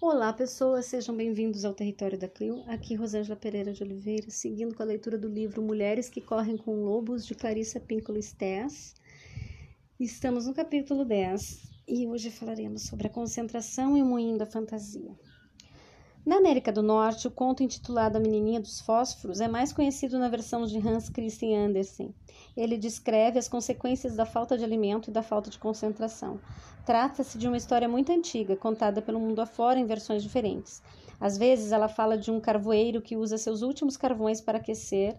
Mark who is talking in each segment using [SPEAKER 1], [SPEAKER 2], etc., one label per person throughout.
[SPEAKER 1] Olá, pessoas, sejam bem-vindos ao Território da Clio. Aqui Rosângela Pereira de Oliveira, seguindo com a leitura do livro Mulheres que Correm com Lobos, de Clarissa Pinkola Stess. Estamos no capítulo 10 e hoje falaremos sobre a concentração e o moinho da fantasia. Na América do Norte, o conto intitulado A Menininha dos Fósforos é mais conhecido na versão de Hans Christian Andersen. Ele descreve as consequências da falta de alimento e da falta de concentração. Trata-se de uma história muito antiga, contada pelo mundo afora em versões diferentes. Às vezes, ela fala de um carvoeiro que usa seus últimos carvões para aquecer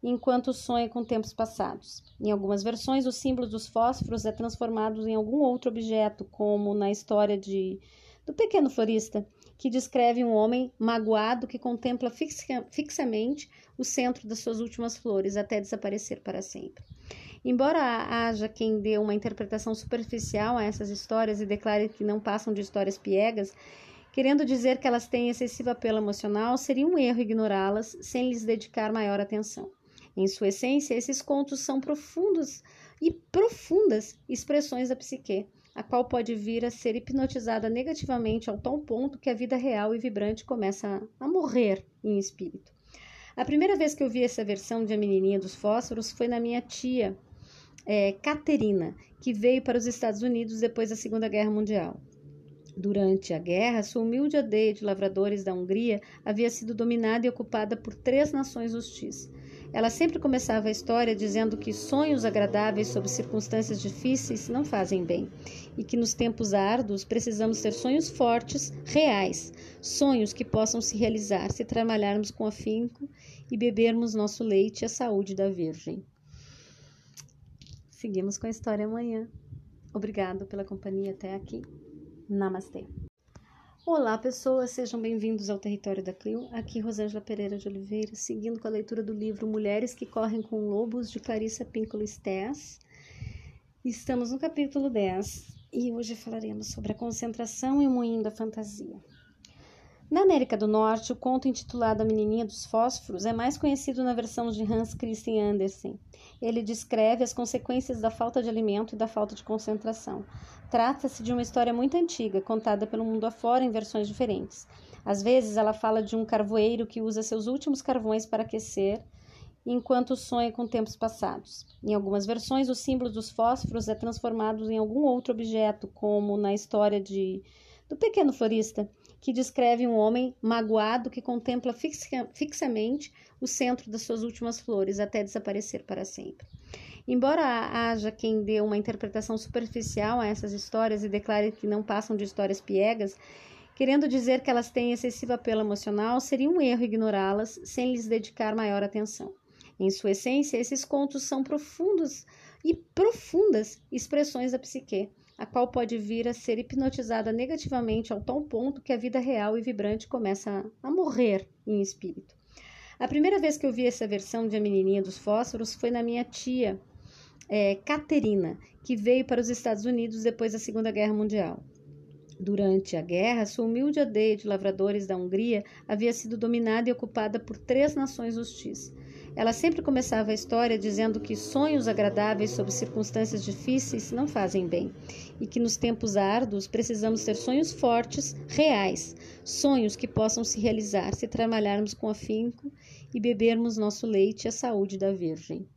[SPEAKER 1] enquanto sonha com tempos passados. Em algumas versões, o símbolo dos fósforos é transformado em algum outro objeto, como na história de do pequeno florista, que descreve um homem magoado que contempla fixamente o centro das suas últimas flores até desaparecer para sempre. Embora haja quem dê uma interpretação superficial a essas histórias e declare que não passam de histórias piegas, querendo dizer que elas têm excessivo apelo emocional, seria um erro ignorá-las sem lhes dedicar maior atenção. Em sua essência, esses contos são profundos e profundas expressões da psique, a qual pode vir a ser hipnotizada negativamente ao tal ponto que a vida real e vibrante começa a morrer em espírito. A primeira vez que eu vi essa versão de A Menininha dos Fósforos foi na minha tia, é, Caterina, que veio para os Estados Unidos depois da Segunda Guerra Mundial. Durante a guerra, sua humilde aldeia de lavradores da Hungria havia sido dominada e ocupada por três nações hostis. Ela sempre começava a história dizendo que sonhos agradáveis sob circunstâncias difíceis não fazem bem e que nos tempos árduos precisamos ter sonhos fortes, reais, sonhos que possam se realizar se trabalharmos com afinco e bebermos nosso leite à saúde da Virgem. Seguimos com a história amanhã. Obrigado pela companhia até aqui. Namastê. Olá, pessoas, sejam bem-vindos ao Território da Clio. Aqui Rosângela Pereira de Oliveira, seguindo com a leitura do livro Mulheres que Correm com Lobos, de Clarissa Pinkola Stess. Estamos no capítulo 10 e hoje falaremos sobre a concentração e o moinho da fantasia. Na América do Norte, o conto intitulado A Menininha dos Fósforos é mais conhecido na versão de Hans Christian Andersen. Ele descreve as consequências da falta de alimento e da falta de concentração. Trata-se de uma história muito antiga, contada pelo mundo afora em versões diferentes. Às vezes, ela fala de um carvoeiro que usa seus últimos carvões para aquecer enquanto sonha com tempos passados. Em algumas versões, o símbolo dos fósforos é transformado em algum outro objeto, como na história de do pequeno florista, que descreve um homem magoado que contempla fixamente o centro das suas últimas flores até desaparecer para sempre. Embora haja quem dê uma interpretação superficial a essas histórias e declare que não passam de histórias piegas, querendo dizer que elas têm excessivo apelo emocional, seria um erro ignorá-las sem lhes dedicar maior atenção. Em sua essência, esses contos são profundos e profundas expressões da psique, a qual pode vir a ser hipnotizada negativamente ao tal ponto que a vida real e vibrante começa a morrer em espírito. A primeira vez que eu vi essa versão de A Menininha dos Fósforos foi na minha tia, é, Caterina, que veio para os Estados Unidos depois da Segunda Guerra Mundial. Durante a guerra, sua humilde aldeia de lavradores da Hungria havia sido dominada e ocupada por três nações hostis. Ela sempre começava a história dizendo que sonhos agradáveis sob circunstâncias difíceis não fazem bem e que nos tempos árduos precisamos ter sonhos fortes, reais, sonhos que possam se realizar se trabalharmos com afinco e bebermos nosso leite à saúde da Virgem.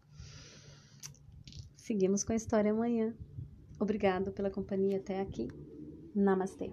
[SPEAKER 1] Seguimos com a história amanhã. Obrigado pela companhia até aqui. Namastê.